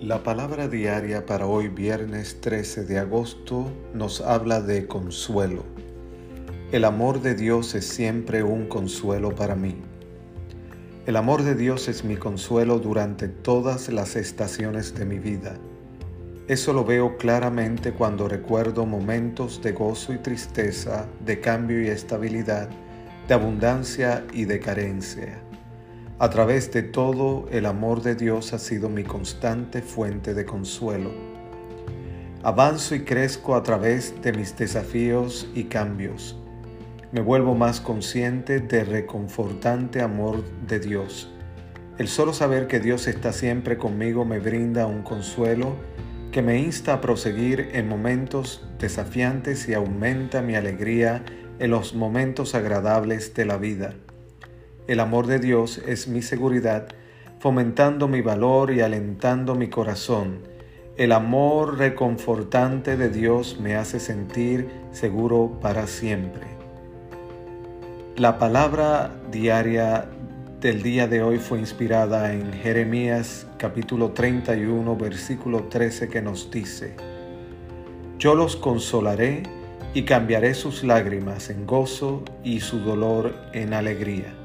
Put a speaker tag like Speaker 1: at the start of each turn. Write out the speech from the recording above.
Speaker 1: La palabra diaria para hoy viernes 13 de agosto nos habla de consuelo. El amor de Dios es siempre un consuelo para mí. El amor de Dios es mi consuelo durante todas las estaciones de mi vida. Eso lo veo claramente cuando recuerdo momentos de gozo y tristeza, de cambio y estabilidad, de abundancia y de carencia. A través de todo, el amor de Dios ha sido mi constante fuente de consuelo. Avanzo y crezco a través de mis desafíos y cambios. Me vuelvo más consciente del reconfortante amor de Dios. El solo saber que Dios está siempre conmigo me brinda un consuelo que me insta a proseguir en momentos desafiantes y aumenta mi alegría en los momentos agradables de la vida. El amor de Dios es mi seguridad, fomentando mi valor y alentando mi corazón. El amor reconfortante de Dios me hace sentir seguro para siempre. La palabra diaria del día de hoy fue inspirada en Jeremías capítulo 31 versículo 13 que nos dice, Yo los consolaré y cambiaré sus lágrimas en gozo y su dolor en alegría.